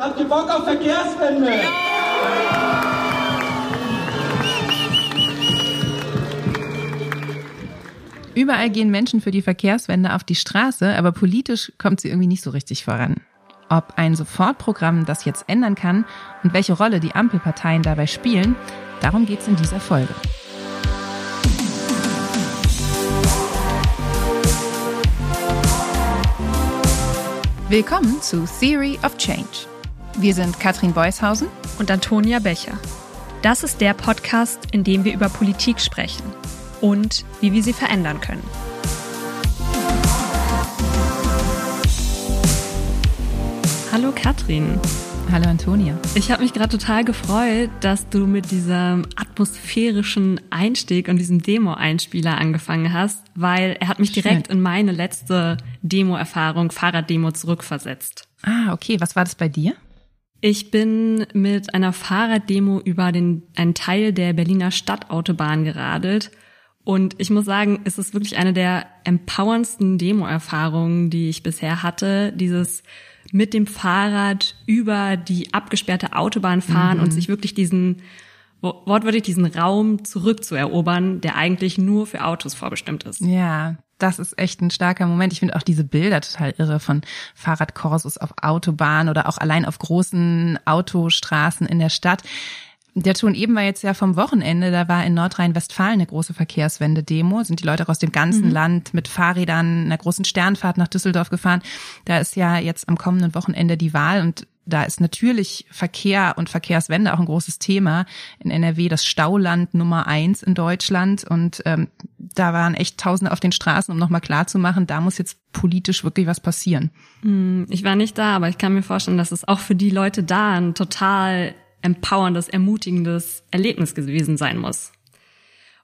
Habt ihr Bock auf Verkehrswende? Überall gehen Menschen für die Verkehrswende auf die Straße, aber politisch kommt sie irgendwie nicht so richtig voran. Ob ein Sofortprogramm das jetzt ändern kann und welche Rolle die Ampelparteien dabei spielen, darum geht es in dieser Folge. Willkommen zu Theory of Change. Wir sind Katrin Beushausen und Antonia Becher. Das ist der Podcast, in dem wir über Politik sprechen und wie wir sie verändern können. Hallo Katrin. Hallo Antonia. Ich habe mich gerade total gefreut, dass du mit diesem atmosphärischen Einstieg und diesem Demo-Einspieler angefangen hast, weil er hat mich direkt Schön. in meine letzte Demo-Erfahrung, Fahrraddemo, zurückversetzt. Ah, okay. Was war das bei dir? Ich bin mit einer Fahrraddemo über den, einen Teil der Berliner Stadtautobahn geradelt. Und ich muss sagen, es ist wirklich eine der empowerndsten Demo-Erfahrungen, die ich bisher hatte. Dieses mit dem Fahrrad über die abgesperrte Autobahn fahren mhm. und sich wirklich diesen wortwörtlich diesen Raum zurückzuerobern, der eigentlich nur für Autos vorbestimmt ist. Ja, das ist echt ein starker Moment. Ich finde auch diese Bilder total irre von Fahrradkursus auf Autobahn oder auch allein auf großen Autostraßen in der Stadt. Der Ton eben war jetzt ja vom Wochenende, da war in Nordrhein-Westfalen eine große Verkehrswende-Demo, sind die Leute auch aus dem ganzen mhm. Land mit Fahrrädern einer großen Sternfahrt nach Düsseldorf gefahren. Da ist ja jetzt am kommenden Wochenende die Wahl und da ist natürlich Verkehr und Verkehrswende auch ein großes Thema. In NRW das Stauland Nummer eins in Deutschland. Und ähm, da waren echt Tausende auf den Straßen, um nochmal klarzumachen, da muss jetzt politisch wirklich was passieren. Hm, ich war nicht da, aber ich kann mir vorstellen, dass es auch für die Leute da ein total empowerndes, ermutigendes Erlebnis gewesen sein muss.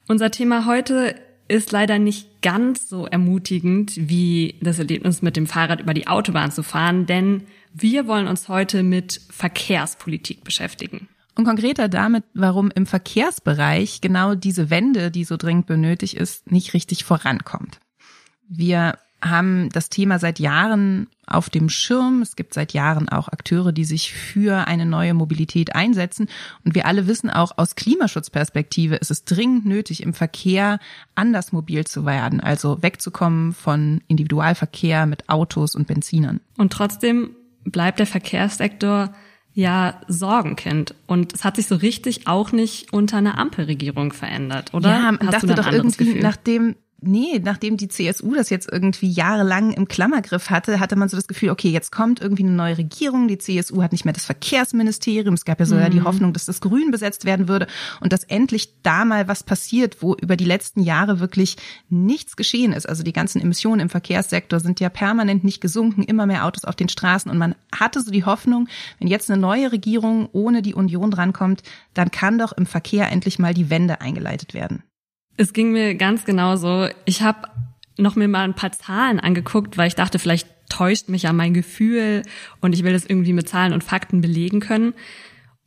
Unser Thema heute ist leider nicht ganz so ermutigend wie das Erlebnis mit dem Fahrrad über die Autobahn zu fahren, denn wir wollen uns heute mit Verkehrspolitik beschäftigen. Und konkreter damit, warum im Verkehrsbereich genau diese Wende, die so dringend benötigt ist, nicht richtig vorankommt. Wir haben das Thema seit Jahren auf dem Schirm. Es gibt seit Jahren auch Akteure, die sich für eine neue Mobilität einsetzen. Und wir alle wissen auch aus Klimaschutzperspektive ist es dringend nötig, im Verkehr anders mobil zu werden, also wegzukommen von Individualverkehr mit Autos und Benzinern. Und trotzdem bleibt der Verkehrssektor ja Sorgenkind. Und es hat sich so richtig auch nicht unter einer Ampelregierung verändert, oder? Ja, man Hast dachte doch irgendwie, Gefühl? nachdem nee, nachdem die CSU das jetzt irgendwie jahrelang im Klammergriff hatte, hatte man so das Gefühl, okay, jetzt kommt irgendwie eine neue Regierung, die CSU hat nicht mehr das Verkehrsministerium, es gab ja sogar mhm. die Hoffnung, dass das Grün besetzt werden würde und dass endlich da mal was passiert, wo über die letzten Jahre wirklich nichts geschehen ist. Also die ganzen Emissionen im Verkehrssektor sind ja permanent nicht gesunken, immer mehr Autos auf den Straßen und man hatte so die Hoffnung, wenn jetzt eine neue Regierung ohne die Union drankommt, dann kann doch im Verkehr endlich mal die Wende eingeleitet werden. Es ging mir ganz genauso. Ich habe noch mir mal ein paar Zahlen angeguckt, weil ich dachte, vielleicht täuscht mich ja mein Gefühl und ich will das irgendwie mit Zahlen und Fakten belegen können.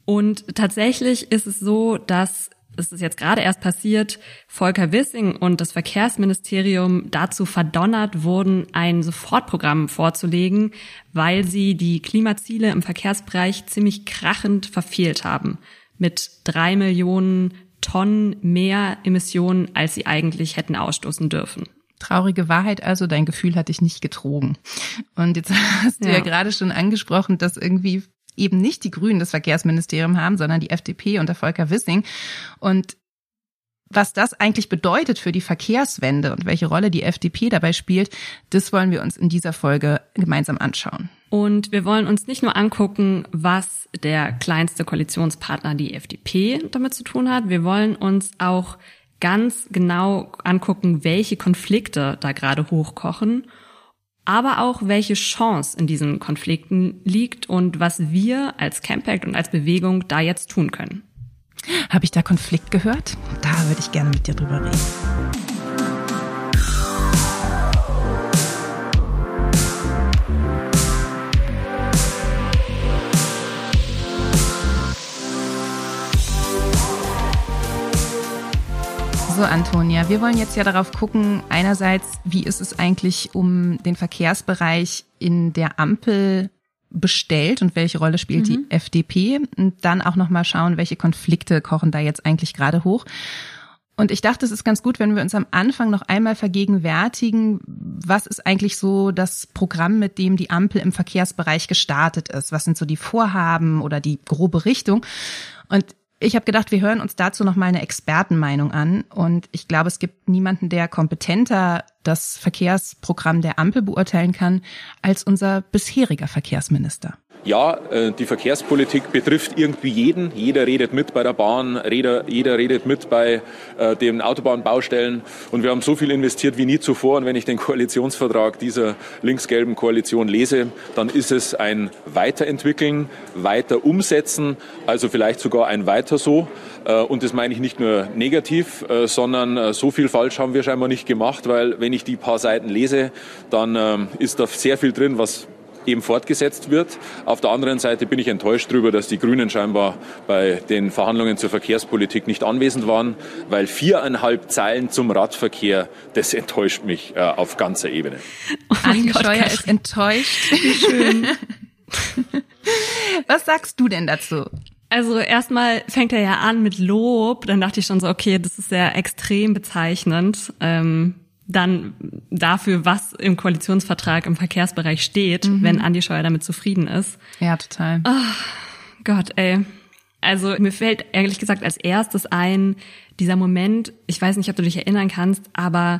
Und tatsächlich ist es so, dass es ist jetzt gerade erst passiert, Volker Wissing und das Verkehrsministerium dazu verdonnert wurden, ein Sofortprogramm vorzulegen, weil sie die Klimaziele im Verkehrsbereich ziemlich krachend verfehlt haben. Mit drei Millionen Tonnen mehr Emissionen, als sie eigentlich hätten ausstoßen dürfen. Traurige Wahrheit also, dein Gefühl hat dich nicht getrogen. Und jetzt hast du ja, ja gerade schon angesprochen, dass irgendwie eben nicht die Grünen das Verkehrsministerium haben, sondern die FDP unter Volker Wissing. Und was das eigentlich bedeutet für die Verkehrswende und welche Rolle die FDP dabei spielt, das wollen wir uns in dieser Folge gemeinsam anschauen. Und wir wollen uns nicht nur angucken, was der kleinste Koalitionspartner, die FDP, damit zu tun hat. Wir wollen uns auch ganz genau angucken, welche Konflikte da gerade hochkochen, aber auch welche Chance in diesen Konflikten liegt und was wir als Campact und als Bewegung da jetzt tun können. Habe ich da Konflikt gehört? Da würde ich gerne mit dir drüber reden. So, Antonia, wir wollen jetzt ja darauf gucken, einerseits, wie ist es eigentlich um den Verkehrsbereich in der Ampel bestellt und welche Rolle spielt mhm. die FDP und dann auch noch mal schauen, welche Konflikte kochen da jetzt eigentlich gerade hoch. Und ich dachte, es ist ganz gut, wenn wir uns am Anfang noch einmal vergegenwärtigen, was ist eigentlich so das Programm, mit dem die Ampel im Verkehrsbereich gestartet ist? Was sind so die Vorhaben oder die grobe Richtung? Und ich habe gedacht, wir hören uns dazu noch mal eine Expertenmeinung an. Und ich glaube, es gibt niemanden, der kompetenter das Verkehrsprogramm der Ampel beurteilen kann als unser bisheriger Verkehrsminister. Ja, äh, die Verkehrspolitik betrifft irgendwie jeden. Jeder redet mit bei der Bahn, jeder, jeder redet mit bei äh, den Autobahnbaustellen. Und wir haben so viel investiert wie nie zuvor. Und wenn ich den Koalitionsvertrag dieser links-gelben Koalition lese, dann ist es ein Weiterentwickeln, weiter umsetzen, also vielleicht sogar ein Weiter so. Äh, und das meine ich nicht nur negativ, sondern so viel falsch haben wir scheinbar nicht gemacht, weil wenn ich die paar Seiten lese, dann ähm, ist da sehr viel drin, was eben fortgesetzt wird. Auf der anderen Seite bin ich enttäuscht darüber, dass die Grünen scheinbar bei den Verhandlungen zur Verkehrspolitik nicht anwesend waren, weil viereinhalb Zeilen zum Radverkehr, das enttäuscht mich äh, auf ganzer Ebene. Oh Andi Scheuer ist enttäuscht. Wie schön. Was sagst du denn dazu? Also erstmal fängt er ja an mit Lob, dann dachte ich schon so, okay, das ist sehr extrem bezeichnend. Ähm, dann dafür, was im Koalitionsvertrag im Verkehrsbereich steht, mhm. wenn Andi Scheuer damit zufrieden ist. Ja, total. Oh, Gott, ey. Also mir fällt ehrlich gesagt als erstes ein, dieser Moment, ich weiß nicht, ob du dich erinnern kannst, aber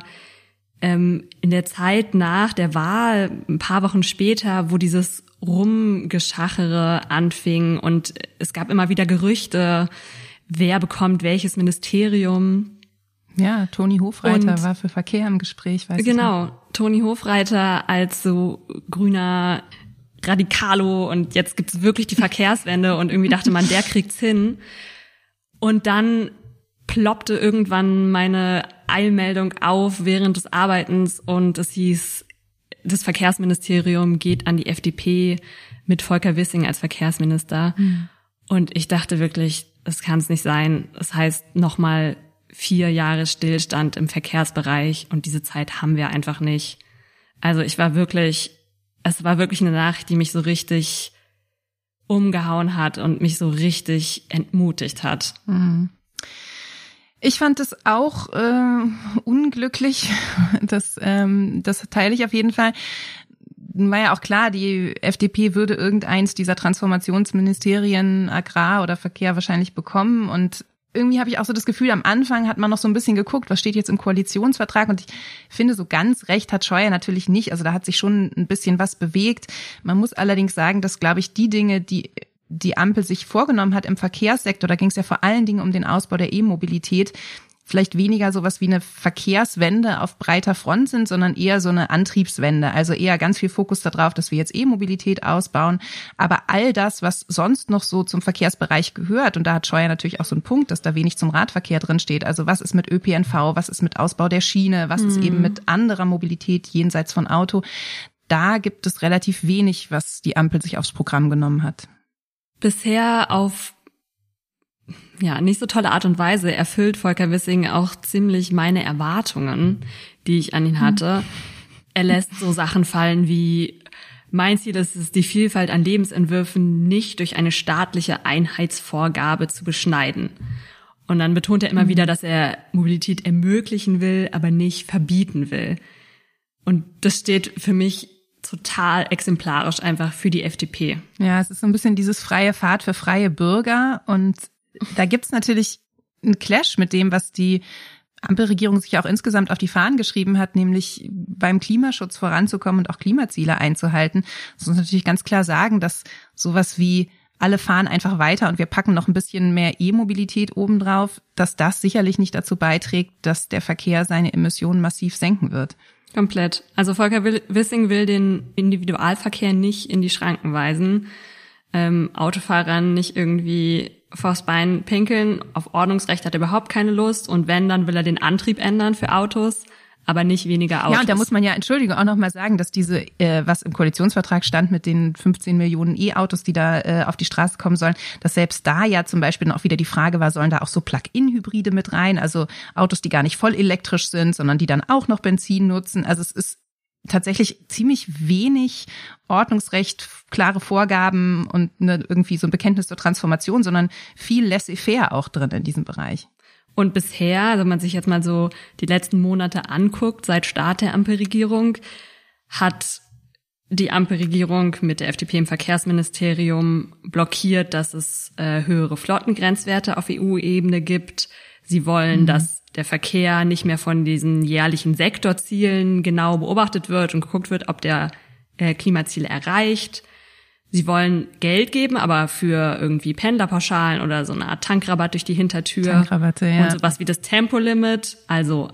ähm, in der Zeit nach der Wahl, ein paar Wochen später, wo dieses Rumgeschachere anfing und es gab immer wieder Gerüchte, wer bekommt welches Ministerium. Ja, Toni Hofreiter und, war für Verkehr im Gespräch, weiß Genau, ich Toni Hofreiter als so grüner Radikalo und jetzt gibt's wirklich die Verkehrswende und irgendwie dachte man, der kriegt's hin. Und dann ploppte irgendwann meine Eilmeldung auf während des Arbeitens und es hieß, das Verkehrsministerium geht an die FDP mit Volker Wissing als Verkehrsminister. Mhm. Und ich dachte wirklich, das kann es nicht sein. Das heißt nochmal vier Jahre Stillstand im Verkehrsbereich und diese Zeit haben wir einfach nicht. Also ich war wirklich, es war wirklich eine Nachricht, die mich so richtig umgehauen hat und mich so richtig entmutigt hat. Mhm. Ich fand es auch äh, unglücklich. Das, ähm, das teile ich auf jeden Fall. War ja auch klar, die FDP würde irgendeins dieser Transformationsministerien Agrar oder Verkehr wahrscheinlich bekommen und irgendwie habe ich auch so das Gefühl, am Anfang hat man noch so ein bisschen geguckt, was steht jetzt im Koalitionsvertrag und ich finde, so ganz recht hat Scheuer natürlich nicht. Also da hat sich schon ein bisschen was bewegt. Man muss allerdings sagen, dass, glaube ich, die Dinge, die die Ampel sich vorgenommen hat im Verkehrssektor, da ging es ja vor allen Dingen um den Ausbau der E-Mobilität, vielleicht weniger sowas wie eine Verkehrswende auf breiter Front sind, sondern eher so eine Antriebswende. Also eher ganz viel Fokus darauf, dass wir jetzt E-Mobilität ausbauen. Aber all das, was sonst noch so zum Verkehrsbereich gehört, und da hat Scheuer natürlich auch so einen Punkt, dass da wenig zum Radverkehr drin steht. Also was ist mit ÖPNV, was ist mit Ausbau der Schiene, was mhm. ist eben mit anderer Mobilität jenseits von Auto. Da gibt es relativ wenig, was die Ampel sich aufs Programm genommen hat. Bisher auf ja, nicht so tolle Art und Weise erfüllt Volker Wissing auch ziemlich meine Erwartungen, die ich an ihn hatte. Er lässt so Sachen fallen wie mein Ziel ist es, die Vielfalt an Lebensentwürfen nicht durch eine staatliche Einheitsvorgabe zu beschneiden. Und dann betont er immer mhm. wieder, dass er Mobilität ermöglichen will, aber nicht verbieten will. Und das steht für mich total exemplarisch einfach für die FDP. Ja, es ist so ein bisschen dieses freie Fahrt für freie Bürger und da gibt's natürlich einen Clash mit dem, was die Ampelregierung sich auch insgesamt auf die Fahnen geschrieben hat, nämlich beim Klimaschutz voranzukommen und auch Klimaziele einzuhalten. Das muss natürlich ganz klar sagen, dass sowas wie alle fahren einfach weiter und wir packen noch ein bisschen mehr E-Mobilität obendrauf, dass das sicherlich nicht dazu beiträgt, dass der Verkehr seine Emissionen massiv senken wird. Komplett. Also Volker Wissing will den Individualverkehr nicht in die Schranken weisen, ähm, Autofahrern nicht irgendwie vors Bein pinkeln. Auf Ordnungsrecht hat er überhaupt keine Lust. Und wenn, dann will er den Antrieb ändern für Autos aber nicht weniger Autos. Ja, und da muss man ja, Entschuldigung, auch nochmal sagen, dass diese, äh, was im Koalitionsvertrag stand mit den 15 Millionen E-Autos, die da äh, auf die Straße kommen sollen, dass selbst da ja zum Beispiel auch wieder die Frage war, sollen da auch so Plug-in-Hybride mit rein, also Autos, die gar nicht voll elektrisch sind, sondern die dann auch noch Benzin nutzen. Also es ist tatsächlich ziemlich wenig Ordnungsrecht, klare Vorgaben und eine, irgendwie so ein Bekenntnis zur Transformation, sondern viel laissez-faire auch drin in diesem Bereich. Und bisher, also wenn man sich jetzt mal so die letzten Monate anguckt, seit Start der Ampelregierung, hat die Ampelregierung mit der FDP im Verkehrsministerium blockiert, dass es äh, höhere Flottengrenzwerte auf EU-Ebene gibt. Sie wollen, mhm. dass der Verkehr nicht mehr von diesen jährlichen Sektorzielen genau beobachtet wird und geguckt wird, ob der äh, Klimaziele erreicht. Sie wollen Geld geben, aber für irgendwie Pendlerpauschalen oder so eine Art Tankrabatt durch die Hintertür. Tankrabatte, ja. Und sowas wie das Tempolimit, also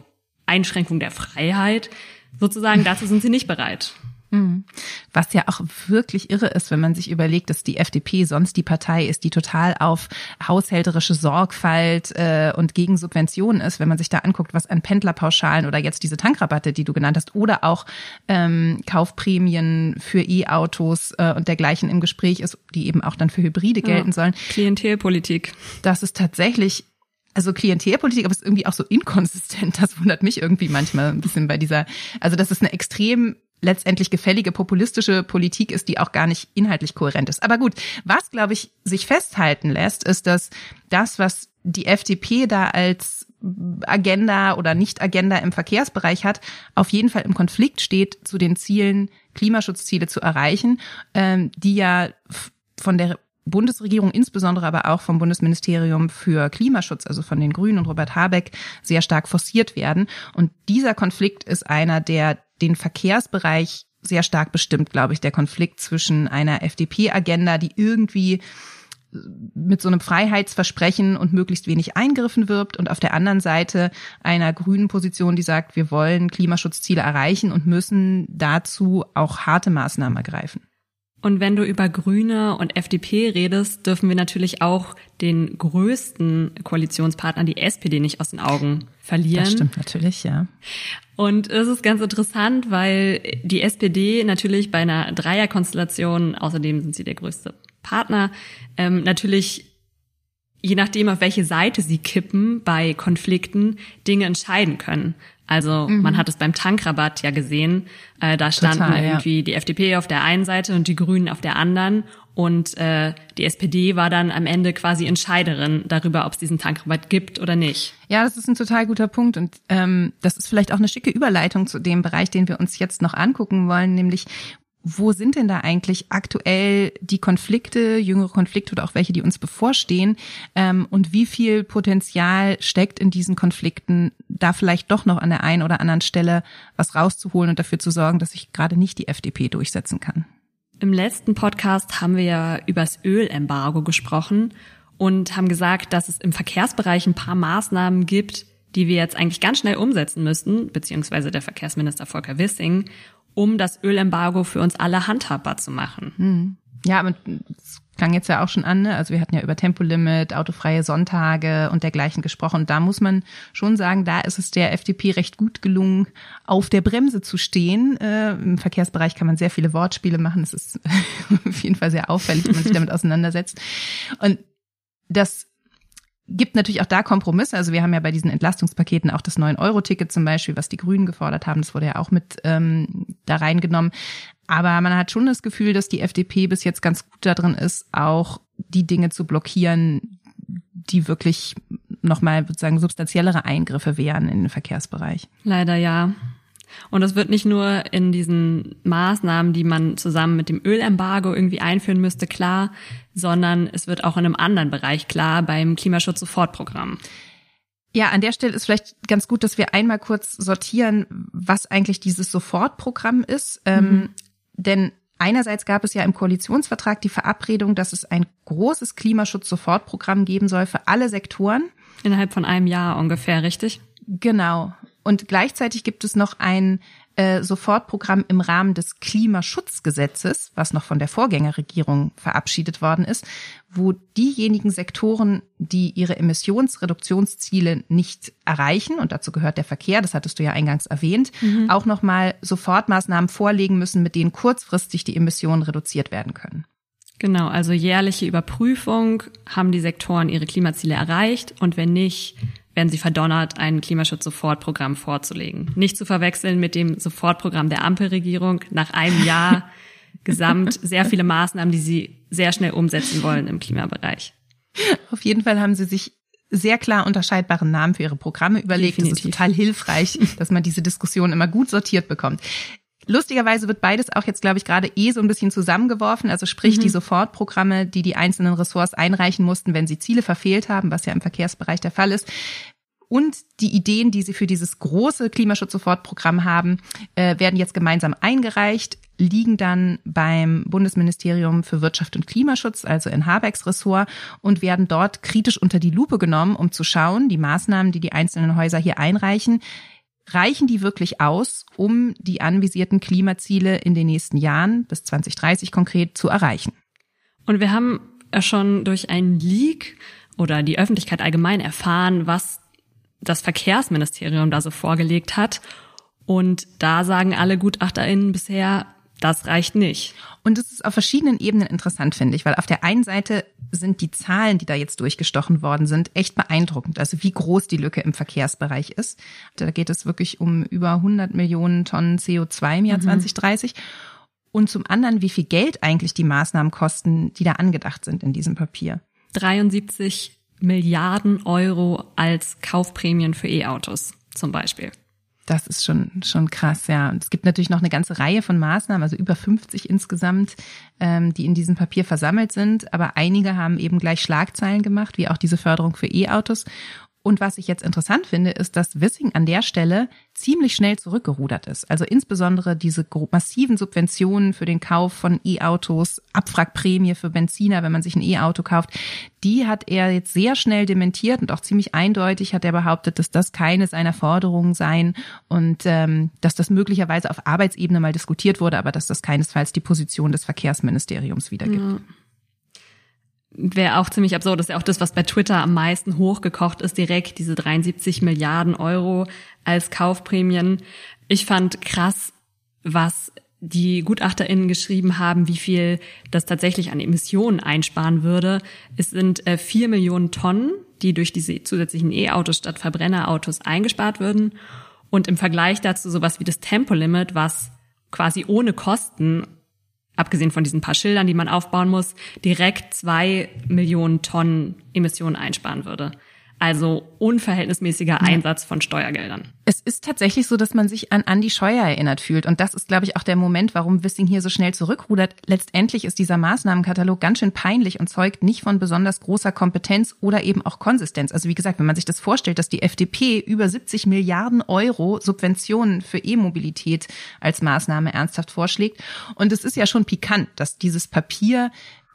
Einschränkung der Freiheit. Sozusagen, dazu sind sie nicht bereit. Mhm. Was ja auch wirklich irre ist, wenn man sich überlegt, dass die FDP sonst die Partei ist, die total auf haushälterische Sorgfalt äh, und gegen Subventionen ist, wenn man sich da anguckt, was an Pendlerpauschalen oder jetzt diese Tankrabatte, die du genannt hast, oder auch ähm, Kaufprämien für E-Autos äh, und dergleichen im Gespräch ist, die eben auch dann für Hybride gelten ja. sollen. Klientelpolitik. Das ist tatsächlich also Klientelpolitik, aber es ist irgendwie auch so inkonsistent. Das wundert mich irgendwie manchmal ein bisschen bei dieser, also das ist eine extrem letztendlich gefällige populistische Politik ist, die auch gar nicht inhaltlich kohärent ist. Aber gut, was, glaube ich, sich festhalten lässt, ist, dass das, was die FDP da als Agenda oder Nicht-Agenda im Verkehrsbereich hat, auf jeden Fall im Konflikt steht zu den Zielen, Klimaschutzziele zu erreichen, ähm, die ja von der Bundesregierung, insbesondere aber auch vom Bundesministerium für Klimaschutz, also von den Grünen und Robert Habeck, sehr stark forciert werden. Und dieser Konflikt ist einer, der den Verkehrsbereich sehr stark bestimmt, glaube ich, der Konflikt zwischen einer FDP-Agenda, die irgendwie mit so einem Freiheitsversprechen und möglichst wenig Eingriffen wirbt und auf der anderen Seite einer grünen Position, die sagt, wir wollen Klimaschutzziele erreichen und müssen dazu auch harte Maßnahmen ergreifen. Und wenn du über Grüne und FDP redest, dürfen wir natürlich auch den größten Koalitionspartner, die SPD, nicht aus den Augen verlieren. Das stimmt natürlich, ja. Und es ist ganz interessant, weil die SPD natürlich bei einer Dreierkonstellation, außerdem sind sie der größte Partner, ähm, natürlich je nachdem, auf welche Seite sie kippen bei Konflikten, Dinge entscheiden können. Also mhm. man hat es beim Tankrabatt ja gesehen. Äh, da standen Total, irgendwie ja. die FDP auf der einen Seite und die Grünen auf der anderen. Und äh, die SPD war dann am Ende quasi Entscheiderin darüber, ob es diesen Tankrabatt gibt oder nicht. Ja, das ist ein total guter Punkt. Und ähm, das ist vielleicht auch eine schicke Überleitung zu dem Bereich, den wir uns jetzt noch angucken wollen, nämlich wo sind denn da eigentlich aktuell die Konflikte, jüngere Konflikte oder auch welche, die uns bevorstehen? Ähm, und wie viel Potenzial steckt in diesen Konflikten, da vielleicht doch noch an der einen oder anderen Stelle was rauszuholen und dafür zu sorgen, dass sich gerade nicht die FDP durchsetzen kann? Im letzten Podcast haben wir ja übers Ölembargo gesprochen und haben gesagt, dass es im Verkehrsbereich ein paar Maßnahmen gibt, die wir jetzt eigentlich ganz schnell umsetzen müssten, beziehungsweise der Verkehrsminister Volker Wissing, um das Ölembargo für uns alle handhabbar zu machen. Hm. Ja, aber es klang jetzt ja auch schon an, ne? also wir hatten ja über Tempolimit, autofreie Sonntage und dergleichen gesprochen. Und da muss man schon sagen, da ist es der FDP recht gut gelungen, auf der Bremse zu stehen. Äh, Im Verkehrsbereich kann man sehr viele Wortspiele machen. Es ist auf jeden Fall sehr auffällig, wenn man sich damit auseinandersetzt. Und das gibt natürlich auch da Kompromisse. Also wir haben ja bei diesen Entlastungspaketen auch das 9-Euro-Ticket zum Beispiel, was die Grünen gefordert haben. Das wurde ja auch mit ähm, da reingenommen. Aber man hat schon das Gefühl, dass die FDP bis jetzt ganz gut darin ist, auch die Dinge zu blockieren, die wirklich nochmal sozusagen substanziellere Eingriffe wären in den Verkehrsbereich. Leider ja. Und das wird nicht nur in diesen Maßnahmen, die man zusammen mit dem Ölembargo irgendwie einführen müsste, klar, sondern es wird auch in einem anderen Bereich klar, beim Klimaschutz-Sofortprogramm. Ja, an der Stelle ist vielleicht ganz gut, dass wir einmal kurz sortieren, was eigentlich dieses Sofortprogramm ist. Ähm, mhm. denn einerseits gab es ja im Koalitionsvertrag die Verabredung, dass es ein großes Klimaschutz-Sofortprogramm geben soll für alle Sektoren. Innerhalb von einem Jahr ungefähr, richtig? Genau. Und gleichzeitig gibt es noch ein äh, Sofortprogramm im Rahmen des Klimaschutzgesetzes, was noch von der Vorgängerregierung verabschiedet worden ist, wo diejenigen Sektoren, die ihre Emissionsreduktionsziele nicht erreichen, und dazu gehört der Verkehr, das hattest du ja eingangs erwähnt, mhm. auch nochmal Sofortmaßnahmen vorlegen müssen, mit denen kurzfristig die Emissionen reduziert werden können. Genau, also jährliche Überprüfung, haben die Sektoren ihre Klimaziele erreicht und wenn nicht, werden sie verdonnert, ein Klimaschutz-Sofortprogramm vorzulegen. Nicht zu verwechseln mit dem Sofortprogramm der Ampelregierung nach einem Jahr gesamt sehr viele Maßnahmen, die sie sehr schnell umsetzen wollen im Klimabereich. Auf jeden Fall haben sie sich sehr klar unterscheidbare Namen für ihre Programme überlegt. Definitiv. Das ist total hilfreich, dass man diese Diskussion immer gut sortiert bekommt. Lustigerweise wird beides auch jetzt, glaube ich, gerade eh so ein bisschen zusammengeworfen. Also sprich mhm. die Sofortprogramme, die die einzelnen Ressorts einreichen mussten, wenn sie Ziele verfehlt haben, was ja im Verkehrsbereich der Fall ist. Und die Ideen, die sie für dieses große Klimaschutz-Sofortprogramm haben, äh, werden jetzt gemeinsam eingereicht, liegen dann beim Bundesministerium für Wirtschaft und Klimaschutz, also in Habecks Ressort, und werden dort kritisch unter die Lupe genommen, um zu schauen, die Maßnahmen, die die einzelnen Häuser hier einreichen, reichen die wirklich aus, um die anvisierten Klimaziele in den nächsten Jahren bis 2030 konkret zu erreichen? Und wir haben ja schon durch einen Leak oder die Öffentlichkeit allgemein erfahren, was das Verkehrsministerium da so vorgelegt hat. Und da sagen alle GutachterInnen bisher, das reicht nicht. Und es ist auf verschiedenen Ebenen interessant, finde ich, weil auf der einen Seite sind die Zahlen, die da jetzt durchgestochen worden sind, echt beeindruckend. Also wie groß die Lücke im Verkehrsbereich ist. Da geht es wirklich um über 100 Millionen Tonnen CO2 im Jahr mhm. 2030. Und zum anderen, wie viel Geld eigentlich die Maßnahmen kosten, die da angedacht sind in diesem Papier. 73 Milliarden Euro als Kaufprämien für E-Autos zum Beispiel. Das ist schon, schon krass, ja. Und es gibt natürlich noch eine ganze Reihe von Maßnahmen, also über 50 insgesamt, ähm, die in diesem Papier versammelt sind. Aber einige haben eben gleich Schlagzeilen gemacht, wie auch diese Förderung für E-Autos. Und was ich jetzt interessant finde, ist, dass Wissing an der Stelle ziemlich schnell zurückgerudert ist. Also insbesondere diese massiven Subventionen für den Kauf von E-Autos, Abwrackprämie für Benziner, wenn man sich ein E-Auto kauft, die hat er jetzt sehr schnell dementiert und auch ziemlich eindeutig hat er behauptet, dass das keine seiner Forderungen seien und ähm, dass das möglicherweise auf Arbeitsebene mal diskutiert wurde, aber dass das keinesfalls die Position des Verkehrsministeriums wiedergibt. Ja wäre auch ziemlich absurd. Das ist ja auch das, was bei Twitter am meisten hochgekocht ist, direkt diese 73 Milliarden Euro als Kaufprämien. Ich fand krass, was die GutachterInnen geschrieben haben, wie viel das tatsächlich an Emissionen einsparen würde. Es sind äh, vier Millionen Tonnen, die durch diese zusätzlichen E-Autos statt Verbrennerautos eingespart würden. Und im Vergleich dazu sowas wie das Tempolimit, was quasi ohne Kosten abgesehen von diesen paar Schildern, die man aufbauen muss, direkt zwei Millionen Tonnen Emissionen einsparen würde. Also unverhältnismäßiger Einsatz von Steuergeldern. Es ist tatsächlich so, dass man sich an Andi Scheuer erinnert fühlt. Und das ist, glaube ich, auch der Moment, warum Wissing hier so schnell zurückrudert. Letztendlich ist dieser Maßnahmenkatalog ganz schön peinlich und zeugt nicht von besonders großer Kompetenz oder eben auch Konsistenz. Also wie gesagt, wenn man sich das vorstellt, dass die FDP über 70 Milliarden Euro Subventionen für E-Mobilität als Maßnahme ernsthaft vorschlägt. Und es ist ja schon pikant, dass dieses Papier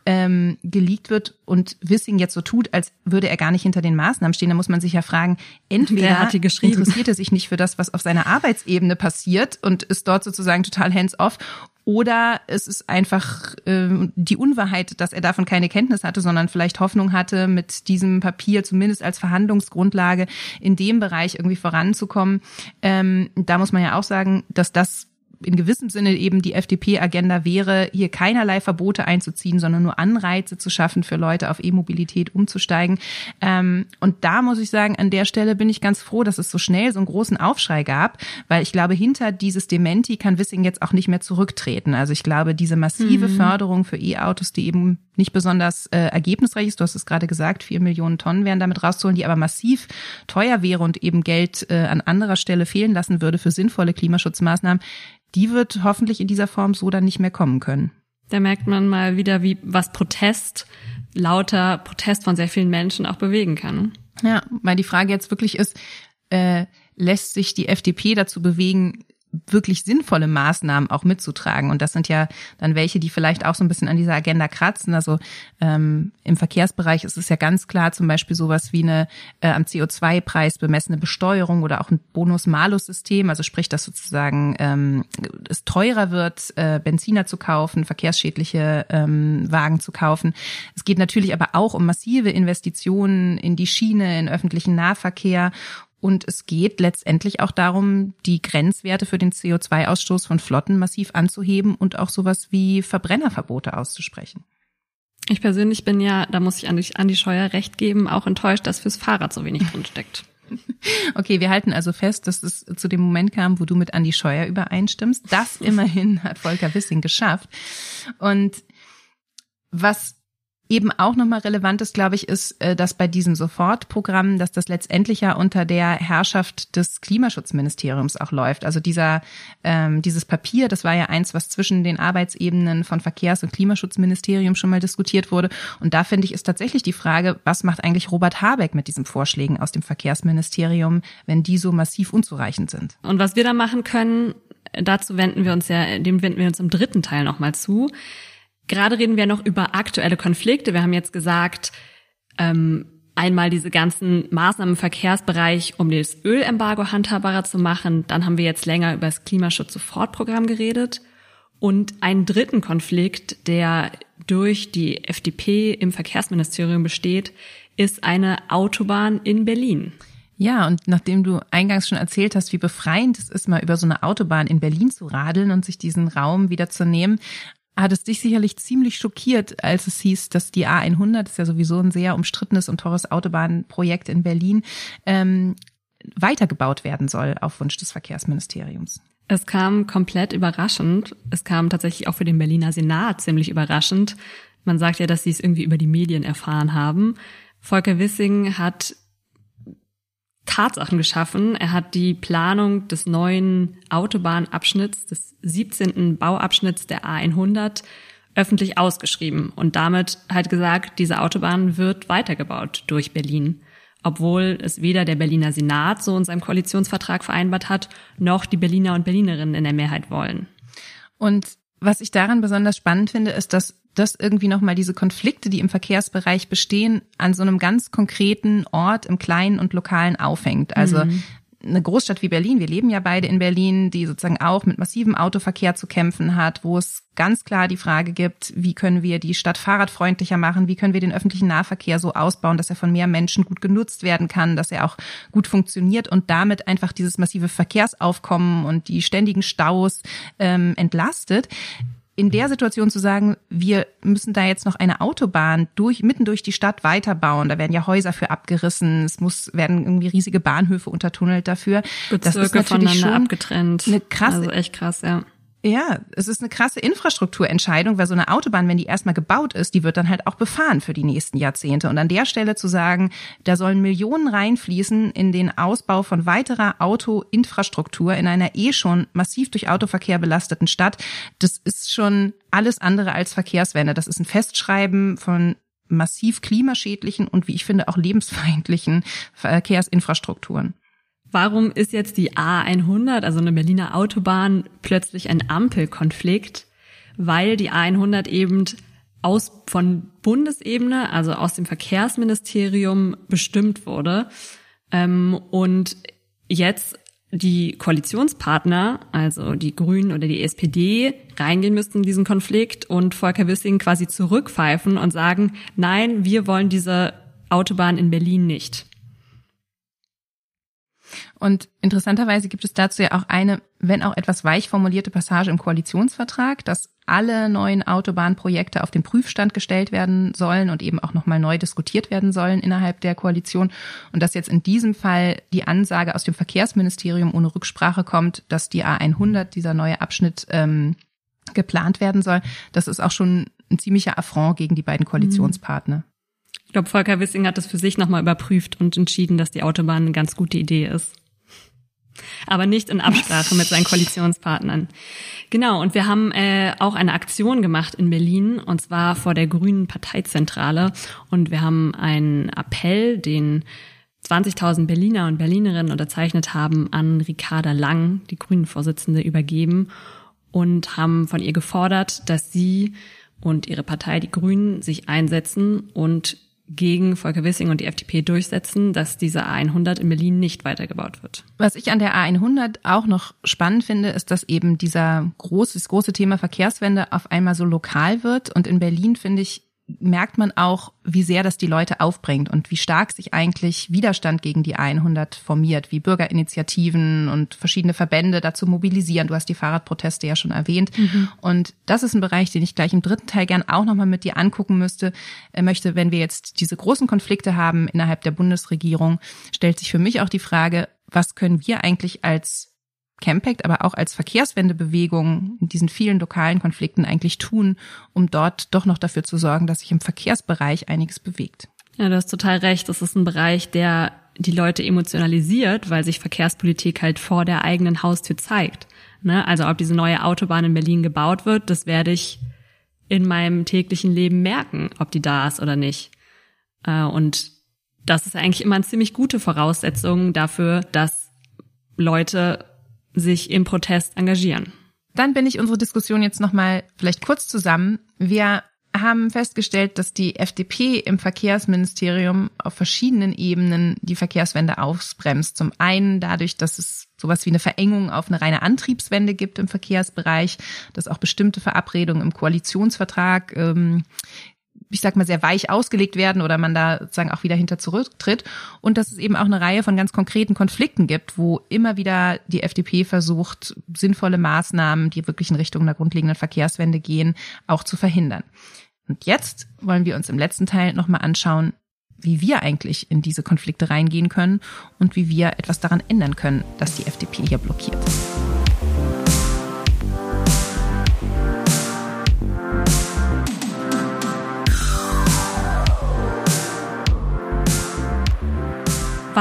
ähm, geleakt wird und Wissing jetzt so tut, als würde er gar nicht hinter den Maßnahmen stehen, da muss man sich ja fragen, entweder interessiert er sich nicht für das, was auf seiner Arbeitsebene passiert und ist dort sozusagen total hands-off oder es ist einfach äh, die Unwahrheit, dass er davon keine Kenntnis hatte, sondern vielleicht Hoffnung hatte, mit diesem Papier zumindest als Verhandlungsgrundlage in dem Bereich irgendwie voranzukommen. Ähm, da muss man ja auch sagen, dass das in gewissem Sinne eben die FDP-Agenda wäre, hier keinerlei Verbote einzuziehen, sondern nur Anreize zu schaffen für Leute auf E-Mobilität umzusteigen. Ähm, und da muss ich sagen, an der Stelle bin ich ganz froh, dass es so schnell so einen großen Aufschrei gab, weil ich glaube, hinter dieses Dementi kann Wissing jetzt auch nicht mehr zurücktreten. Also ich glaube, diese massive mhm. Förderung für E-Autos, die eben nicht besonders äh, ergebnisreich ist, du hast es gerade gesagt, vier Millionen Tonnen wären damit rauszuholen, die aber massiv teuer wäre und eben Geld äh, an anderer Stelle fehlen lassen würde für sinnvolle Klimaschutzmaßnahmen, die wird hoffentlich in dieser Form so dann nicht mehr kommen können. Da merkt man mal wieder, wie was Protest, lauter Protest von sehr vielen Menschen auch bewegen kann. Ja, weil die Frage jetzt wirklich ist, äh, lässt sich die FDP dazu bewegen, wirklich sinnvolle Maßnahmen auch mitzutragen. Und das sind ja dann welche, die vielleicht auch so ein bisschen an dieser Agenda kratzen. Also ähm, im Verkehrsbereich ist es ja ganz klar zum Beispiel sowas wie eine äh, am CO2-Preis bemessene Besteuerung oder auch ein Bonus-Malus-System. Also sprich, dass sozusagen ähm, es teurer wird, äh, Benziner zu kaufen, verkehrsschädliche ähm, Wagen zu kaufen. Es geht natürlich aber auch um massive Investitionen in die Schiene, in öffentlichen Nahverkehr und es geht letztendlich auch darum, die Grenzwerte für den CO2-Ausstoß von Flotten massiv anzuheben und auch sowas wie Verbrennerverbote auszusprechen. Ich persönlich bin ja, da muss ich an die, an die Scheuer recht geben, auch enttäuscht, dass fürs Fahrrad so wenig drin steckt. Okay, wir halten also fest, dass es zu dem Moment kam, wo du mit Andi Scheuer übereinstimmst. Das immerhin hat Volker Wissing geschafft. Und was eben auch nochmal relevant ist, glaube ich, ist, äh, dass bei diesem Sofortprogramm, dass das letztendlich ja unter der Herrschaft des Klimaschutzministeriums auch läuft. Also dieser ähm, dieses Papier, das war ja eins, was zwischen den Arbeitsebenen von Verkehrs- und Klimaschutzministerium schon mal diskutiert wurde. Und da finde ich ist tatsächlich die Frage, was macht eigentlich Robert Habeck mit diesen Vorschlägen aus dem Verkehrsministerium, wenn die so massiv unzureichend sind? Und was wir da machen können, dazu wenden wir uns ja, dem wenden wir uns im dritten Teil nochmal zu. Gerade reden wir noch über aktuelle Konflikte. Wir haben jetzt gesagt, ähm, einmal diese ganzen Maßnahmen im Verkehrsbereich, um das Ölembargo handhabbarer zu machen. Dann haben wir jetzt länger über das Klimaschutz-Sofortprogramm geredet. Und einen dritten Konflikt, der durch die FDP im Verkehrsministerium besteht, ist eine Autobahn in Berlin. Ja, und nachdem du eingangs schon erzählt hast, wie befreiend es ist, mal über so eine Autobahn in Berlin zu radeln und sich diesen Raum wieder zu nehmen, hat es dich sicherlich ziemlich schockiert, als es hieß, dass die A100, das ist ja sowieso ein sehr umstrittenes und teures Autobahnprojekt in Berlin, ähm, weitergebaut werden soll auf Wunsch des Verkehrsministeriums. Es kam komplett überraschend. Es kam tatsächlich auch für den Berliner Senat ziemlich überraschend. Man sagt ja, dass sie es irgendwie über die Medien erfahren haben. Volker Wissing hat Tatsachen geschaffen. Er hat die Planung des neuen Autobahnabschnitts, des 17. Bauabschnitts der A100 öffentlich ausgeschrieben und damit halt gesagt, diese Autobahn wird weitergebaut durch Berlin, obwohl es weder der Berliner Senat so in seinem Koalitionsvertrag vereinbart hat, noch die Berliner und Berlinerinnen in der Mehrheit wollen. Und was ich daran besonders spannend finde, ist, dass das irgendwie nochmal diese Konflikte, die im Verkehrsbereich bestehen, an so einem ganz konkreten Ort im Kleinen und Lokalen aufhängt. Also mhm. eine Großstadt wie Berlin, wir leben ja beide in Berlin, die sozusagen auch mit massivem Autoverkehr zu kämpfen hat, wo es ganz klar die Frage gibt, wie können wir die Stadt fahrradfreundlicher machen, wie können wir den öffentlichen Nahverkehr so ausbauen, dass er von mehr Menschen gut genutzt werden kann, dass er auch gut funktioniert und damit einfach dieses massive Verkehrsaufkommen und die ständigen Staus ähm, entlastet in der Situation zu sagen, wir müssen da jetzt noch eine Autobahn durch, mitten durch die Stadt weiterbauen, da werden ja Häuser für abgerissen, es muss, werden irgendwie riesige Bahnhöfe untertunnelt dafür. Bezirke das ist natürlich schon abgetrennt. Eine krasse, also echt krass, ja. Ja, es ist eine krasse Infrastrukturentscheidung, weil so eine Autobahn, wenn die erstmal gebaut ist, die wird dann halt auch befahren für die nächsten Jahrzehnte. Und an der Stelle zu sagen, da sollen Millionen reinfließen in den Ausbau von weiterer Autoinfrastruktur in einer eh schon massiv durch Autoverkehr belasteten Stadt, das ist schon alles andere als Verkehrswende. Das ist ein Festschreiben von massiv klimaschädlichen und wie ich finde auch lebensfeindlichen Verkehrsinfrastrukturen. Warum ist jetzt die A100, also eine Berliner Autobahn, plötzlich ein Ampelkonflikt? Weil die A100 eben aus, von Bundesebene, also aus dem Verkehrsministerium bestimmt wurde. Ähm, und jetzt die Koalitionspartner, also die Grünen oder die SPD, reingehen müssten in diesen Konflikt und Volker Wissing quasi zurückpfeifen und sagen, nein, wir wollen diese Autobahn in Berlin nicht. Und interessanterweise gibt es dazu ja auch eine, wenn auch etwas weich formulierte Passage im Koalitionsvertrag, dass alle neuen Autobahnprojekte auf den Prüfstand gestellt werden sollen und eben auch nochmal neu diskutiert werden sollen innerhalb der Koalition. Und dass jetzt in diesem Fall die Ansage aus dem Verkehrsministerium ohne Rücksprache kommt, dass die A100, dieser neue Abschnitt, ähm, geplant werden soll, das ist auch schon ein ziemlicher Affront gegen die beiden Koalitionspartner. Ich glaube, Volker Wissing hat das für sich nochmal überprüft und entschieden, dass die Autobahn eine ganz gute Idee ist. Aber nicht in Absprache mit seinen Koalitionspartnern. Genau, und wir haben äh, auch eine Aktion gemacht in Berlin, und zwar vor der Grünen Parteizentrale. Und wir haben einen Appell, den 20.000 Berliner und Berlinerinnen unterzeichnet haben, an Ricarda Lang, die Grünen-Vorsitzende, übergeben und haben von ihr gefordert, dass sie und ihre Partei, die Grünen, sich einsetzen und gegen Volker Wissing und die FDP durchsetzen, dass diese A100 in Berlin nicht weitergebaut wird. Was ich an der A100 auch noch spannend finde, ist, dass eben dieser große, das große Thema Verkehrswende auf einmal so lokal wird. Und in Berlin finde ich, merkt man auch, wie sehr das die Leute aufbringt und wie stark sich eigentlich Widerstand gegen die 100 formiert, wie Bürgerinitiativen und verschiedene Verbände dazu mobilisieren. Du hast die Fahrradproteste ja schon erwähnt. Mhm. Und das ist ein Bereich, den ich gleich im dritten Teil gern auch nochmal mit dir angucken müsste, äh, möchte, wenn wir jetzt diese großen Konflikte haben innerhalb der Bundesregierung, stellt sich für mich auch die Frage, was können wir eigentlich als Campact, aber auch als Verkehrswendebewegung in diesen vielen lokalen Konflikten eigentlich tun, um dort doch noch dafür zu sorgen, dass sich im Verkehrsbereich einiges bewegt. Ja, du hast total recht. Das ist ein Bereich, der die Leute emotionalisiert, weil sich Verkehrspolitik halt vor der eigenen Haustür zeigt. Ne? Also ob diese neue Autobahn in Berlin gebaut wird, das werde ich in meinem täglichen Leben merken, ob die da ist oder nicht. Äh, und das ist eigentlich immer eine ziemlich gute Voraussetzung dafür, dass Leute sich im Protest engagieren. Dann bin ich unsere Diskussion jetzt nochmal vielleicht kurz zusammen. Wir haben festgestellt, dass die FDP im Verkehrsministerium auf verschiedenen Ebenen die Verkehrswende ausbremst. Zum einen dadurch, dass es sowas wie eine Verengung auf eine reine Antriebswende gibt im Verkehrsbereich, dass auch bestimmte Verabredungen im Koalitionsvertrag ähm, ich sag mal, sehr weich ausgelegt werden oder man da sozusagen auch wieder hinter zurücktritt. Und dass es eben auch eine Reihe von ganz konkreten Konflikten gibt, wo immer wieder die FDP versucht, sinnvolle Maßnahmen, die wirklich in Richtung einer grundlegenden Verkehrswende gehen, auch zu verhindern. Und jetzt wollen wir uns im letzten Teil nochmal anschauen, wie wir eigentlich in diese Konflikte reingehen können und wie wir etwas daran ändern können, dass die FDP hier blockiert.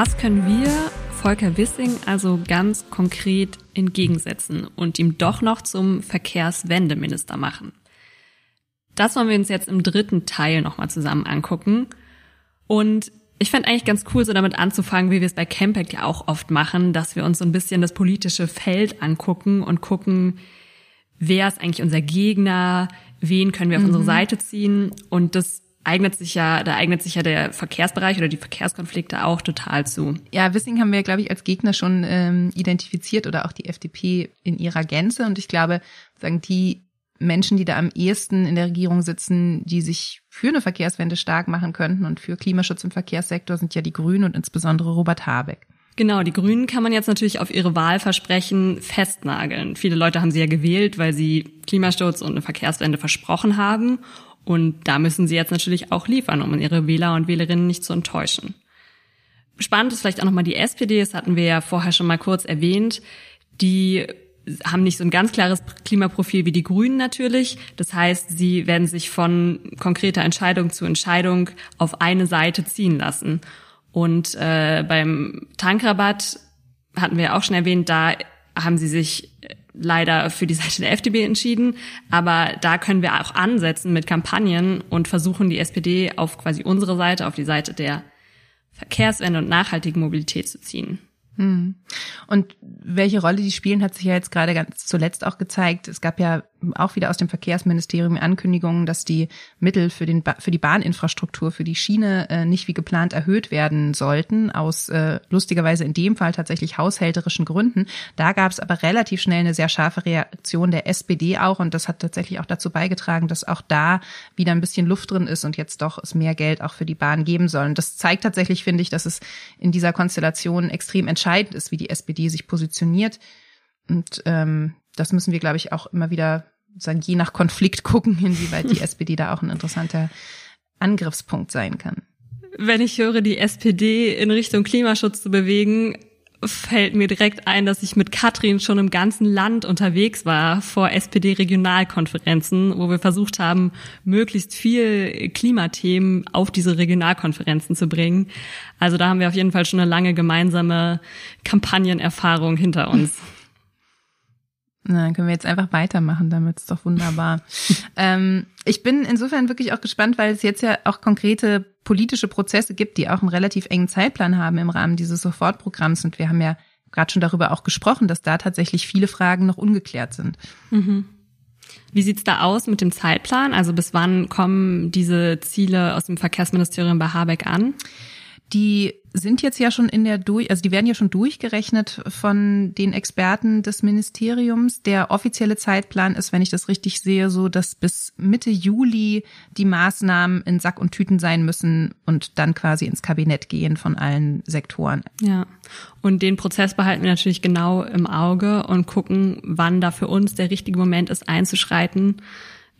Was können wir Volker Wissing also ganz konkret entgegensetzen und ihm doch noch zum Verkehrswendeminister machen? Das wollen wir uns jetzt im dritten Teil nochmal zusammen angucken. Und ich fände eigentlich ganz cool, so damit anzufangen, wie wir es bei Campact ja auch oft machen, dass wir uns so ein bisschen das politische Feld angucken und gucken, wer ist eigentlich unser Gegner, wen können wir auf mhm. unsere Seite ziehen. Und das eignet sich ja, da eignet sich ja der Verkehrsbereich oder die Verkehrskonflikte auch total zu. Ja, Wissing haben wir, glaube ich, als Gegner schon ähm, identifiziert oder auch die FDP in ihrer Gänze. Und ich glaube, sagen die Menschen, die da am ehesten in der Regierung sitzen, die sich für eine Verkehrswende stark machen könnten und für Klimaschutz im Verkehrssektor, sind ja die Grünen und insbesondere Robert Habeck. Genau, die Grünen kann man jetzt natürlich auf ihre Wahlversprechen festnageln. Viele Leute haben sie ja gewählt, weil sie Klimaschutz und eine Verkehrswende versprochen haben. Und da müssen sie jetzt natürlich auch liefern, um ihre Wähler und Wählerinnen nicht zu enttäuschen. Spannend ist vielleicht auch nochmal die SPD, das hatten wir ja vorher schon mal kurz erwähnt. Die haben nicht so ein ganz klares Klimaprofil wie die Grünen natürlich. Das heißt, sie werden sich von konkreter Entscheidung zu Entscheidung auf eine Seite ziehen lassen. Und äh, beim Tankrabatt hatten wir auch schon erwähnt, da haben sie sich leider für die Seite der FDP entschieden. Aber da können wir auch ansetzen mit Kampagnen und versuchen, die SPD auf quasi unsere Seite, auf die Seite der Verkehrswende und nachhaltigen Mobilität zu ziehen. Hm. Und welche Rolle die spielen, hat sich ja jetzt gerade ganz zuletzt auch gezeigt. Es gab ja auch wieder aus dem Verkehrsministerium Ankündigungen, dass die Mittel für, den für die Bahninfrastruktur, für die Schiene äh, nicht wie geplant erhöht werden sollten, aus äh, lustigerweise in dem Fall tatsächlich haushälterischen Gründen. Da gab es aber relativ schnell eine sehr scharfe Reaktion der SPD auch und das hat tatsächlich auch dazu beigetragen, dass auch da wieder ein bisschen Luft drin ist und jetzt doch es mehr Geld auch für die Bahn geben soll. Und das zeigt tatsächlich, finde ich, dass es in dieser Konstellation extrem entscheidend entscheidend ist, wie die SPD sich positioniert. Und ähm, das müssen wir, glaube ich, auch immer wieder sagen, je nach Konflikt gucken, inwieweit die SPD da auch ein interessanter Angriffspunkt sein kann. Wenn ich höre, die SPD in Richtung Klimaschutz zu bewegen, fällt mir direkt ein, dass ich mit Katrin schon im ganzen Land unterwegs war vor SPD-Regionalkonferenzen, wo wir versucht haben, möglichst viel Klimathemen auf diese Regionalkonferenzen zu bringen. Also da haben wir auf jeden Fall schon eine lange gemeinsame Kampagnenerfahrung hinter uns. Na, dann können wir jetzt einfach weitermachen, damit ist doch wunderbar. ähm, ich bin insofern wirklich auch gespannt, weil es jetzt ja auch konkrete politische Prozesse gibt, die auch einen relativ engen Zeitplan haben im Rahmen dieses Sofortprogramms. Und wir haben ja gerade schon darüber auch gesprochen, dass da tatsächlich viele Fragen noch ungeklärt sind. Mhm. Wie sieht's da aus mit dem Zeitplan? Also bis wann kommen diese Ziele aus dem Verkehrsministerium bei Habeck an? Die sind jetzt ja schon in der durch, also die werden ja schon durchgerechnet von den Experten des Ministeriums. Der offizielle Zeitplan ist, wenn ich das richtig sehe, so, dass bis Mitte Juli die Maßnahmen in Sack und Tüten sein müssen und dann quasi ins Kabinett gehen von allen Sektoren. Ja. Und den Prozess behalten wir natürlich genau im Auge und gucken, wann da für uns der richtige Moment ist, einzuschreiten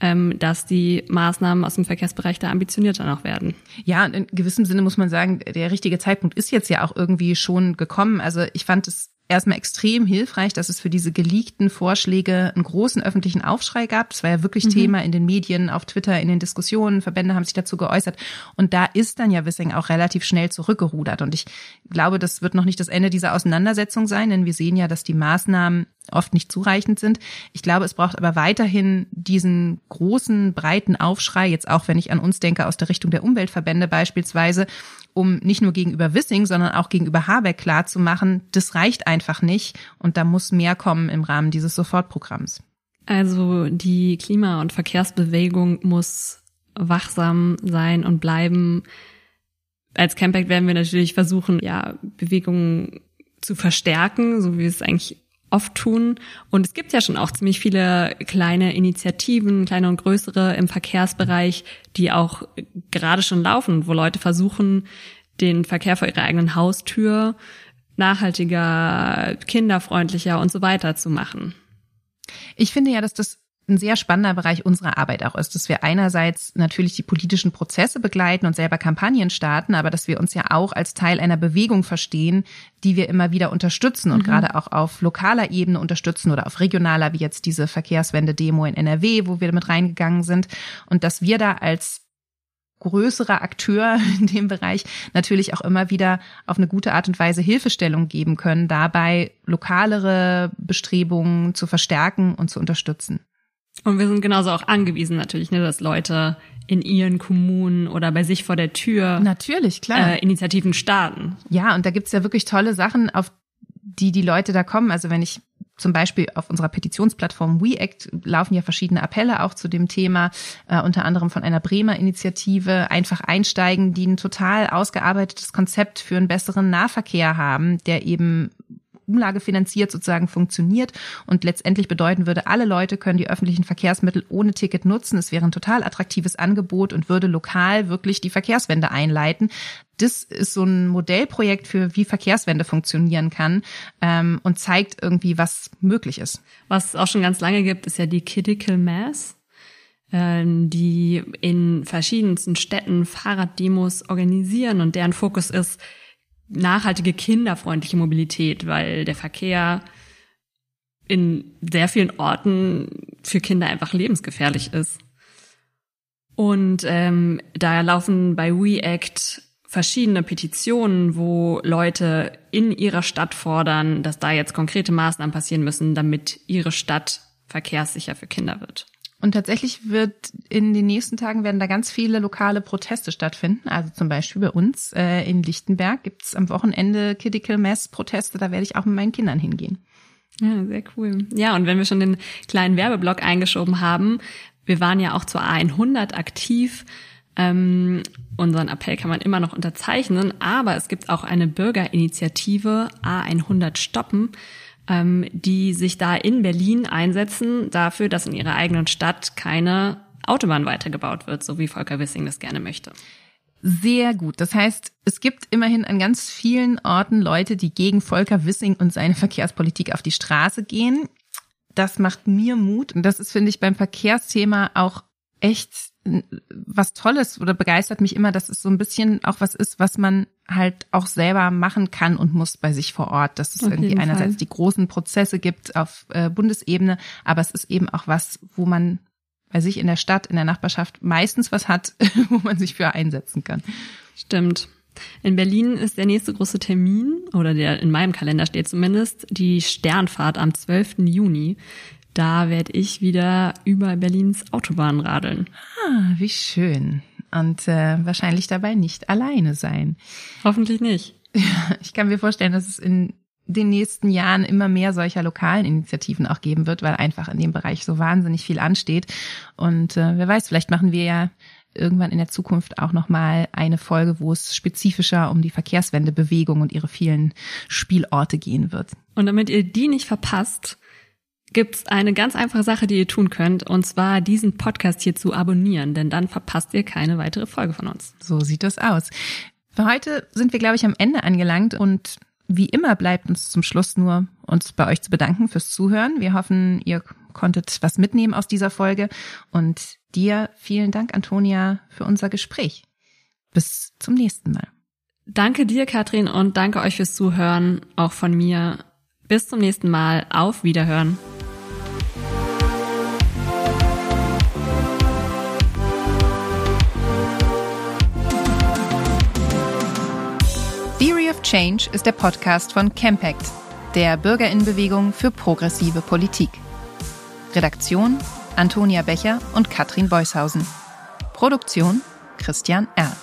ähm, dass die Maßnahmen aus dem Verkehrsbereich da ambitionierter noch werden. Ja, in gewissem Sinne muss man sagen, der richtige Zeitpunkt ist jetzt ja auch irgendwie schon gekommen. Also ich fand es erstmal extrem hilfreich, dass es für diese geleakten Vorschläge einen großen öffentlichen Aufschrei gab. Das war ja wirklich mhm. Thema in den Medien, auf Twitter, in den Diskussionen. Verbände haben sich dazu geäußert. Und da ist dann ja Wissing auch relativ schnell zurückgerudert. Und ich glaube, das wird noch nicht das Ende dieser Auseinandersetzung sein, denn wir sehen ja, dass die Maßnahmen oft nicht zureichend sind. Ich glaube, es braucht aber weiterhin diesen großen, breiten Aufschrei, jetzt auch wenn ich an uns denke, aus der Richtung der Umweltverbände beispielsweise, um nicht nur gegenüber Wissing, sondern auch gegenüber Habeck klar das reicht einfach nicht und da muss mehr kommen im Rahmen dieses Sofortprogramms. Also die Klima- und Verkehrsbewegung muss wachsam sein und bleiben. Als Campact werden wir natürlich versuchen, ja, Bewegungen zu verstärken, so wie es eigentlich oft tun. Und es gibt ja schon auch ziemlich viele kleine Initiativen, kleine und größere im Verkehrsbereich, die auch gerade schon laufen, wo Leute versuchen, den Verkehr vor ihrer eigenen Haustür nachhaltiger, kinderfreundlicher und so weiter zu machen. Ich finde ja, dass das ein sehr spannender Bereich unserer Arbeit auch ist, dass wir einerseits natürlich die politischen Prozesse begleiten und selber Kampagnen starten, aber dass wir uns ja auch als Teil einer Bewegung verstehen, die wir immer wieder unterstützen und mhm. gerade auch auf lokaler Ebene unterstützen oder auf regionaler, wie jetzt diese Verkehrswende-Demo in NRW, wo wir mit reingegangen sind und dass wir da als größerer Akteur in dem Bereich natürlich auch immer wieder auf eine gute Art und Weise Hilfestellung geben können, dabei lokalere Bestrebungen zu verstärken und zu unterstützen. Und wir sind genauso auch angewiesen natürlich, ne, dass Leute in ihren Kommunen oder bei sich vor der Tür natürlich klar äh, Initiativen starten. Ja, und da gibt's ja wirklich tolle Sachen, auf die die Leute da kommen. Also wenn ich zum Beispiel auf unserer Petitionsplattform WeAct laufen ja verschiedene Appelle auch zu dem Thema, äh, unter anderem von einer Bremer Initiative, einfach einsteigen, die ein total ausgearbeitetes Konzept für einen besseren Nahverkehr haben, der eben umlagefinanziert sozusagen funktioniert und letztendlich bedeuten würde, alle Leute können die öffentlichen Verkehrsmittel ohne Ticket nutzen. Es wäre ein total attraktives Angebot und würde lokal wirklich die Verkehrswende einleiten. Das ist so ein Modellprojekt für wie Verkehrswende funktionieren kann ähm, und zeigt irgendwie, was möglich ist. Was es auch schon ganz lange gibt, ist ja die Critical Mass ähm, die in verschiedensten Städten Fahrraddemos organisieren und deren Fokus ist, nachhaltige kinderfreundliche Mobilität, weil der Verkehr in sehr vielen Orten für Kinder einfach lebensgefährlich ist. Und ähm, da laufen bei WeAct verschiedene Petitionen, wo Leute in ihrer Stadt fordern, dass da jetzt konkrete Maßnahmen passieren müssen, damit ihre Stadt verkehrssicher für Kinder wird. Und tatsächlich wird in den nächsten Tagen werden da ganz viele lokale Proteste stattfinden. Also zum Beispiel bei uns äh, in Lichtenberg gibt's am Wochenende Critical Mass Proteste. Da werde ich auch mit meinen Kindern hingehen. Ja, sehr cool. Ja, und wenn wir schon den kleinen Werbeblock eingeschoben haben, wir waren ja auch zur A100 aktiv. Ähm, unseren Appell kann man immer noch unterzeichnen, aber es gibt auch eine Bürgerinitiative A100 stoppen ähm, die sich da in Berlin einsetzen dafür, dass in ihrer eigenen Stadt keine Autobahn weitergebaut wird, so wie Volker Wissing das gerne möchte. Sehr gut. Das heißt, es gibt immerhin an ganz vielen Orten Leute, die gegen Volker Wissing und seine Verkehrspolitik auf die Straße gehen. Das macht mir Mut. Und das ist, finde ich, beim Verkehrsthema auch echt was Tolles oder begeistert mich immer, dass es so ein bisschen auch was ist, was man halt auch selber machen kann und muss bei sich vor Ort. Dass es auf irgendwie einerseits Fall. die großen Prozesse gibt auf äh, Bundesebene, aber es ist eben auch was, wo man bei sich in der Stadt, in der Nachbarschaft meistens was hat, wo man sich für einsetzen kann. Stimmt. In Berlin ist der nächste große Termin, oder der in meinem Kalender steht zumindest, die Sternfahrt am 12. Juni. Da werde ich wieder über Berlins Autobahn radeln. Ah, wie schön. Und äh, wahrscheinlich dabei nicht alleine sein. Hoffentlich nicht. Ich kann mir vorstellen, dass es in den nächsten Jahren immer mehr solcher lokalen Initiativen auch geben wird, weil einfach in dem Bereich so wahnsinnig viel ansteht. Und äh, wer weiß, vielleicht machen wir ja irgendwann in der Zukunft auch nochmal eine Folge, wo es spezifischer um die Verkehrswendebewegung und ihre vielen Spielorte gehen wird. Und damit ihr die nicht verpasst, gibt's eine ganz einfache Sache, die ihr tun könnt, und zwar diesen Podcast hier zu abonnieren, denn dann verpasst ihr keine weitere Folge von uns. So sieht das aus. Für heute sind wir, glaube ich, am Ende angelangt und wie immer bleibt uns zum Schluss nur, uns bei euch zu bedanken fürs Zuhören. Wir hoffen, ihr konntet was mitnehmen aus dieser Folge und dir vielen Dank, Antonia, für unser Gespräch. Bis zum nächsten Mal. Danke dir, Katrin, und danke euch fürs Zuhören, auch von mir. Bis zum nächsten Mal. Auf Wiederhören. Change ist der Podcast von Campact, der Bürgerinnenbewegung für progressive Politik. Redaktion Antonia Becher und Katrin Beushausen. Produktion Christian R.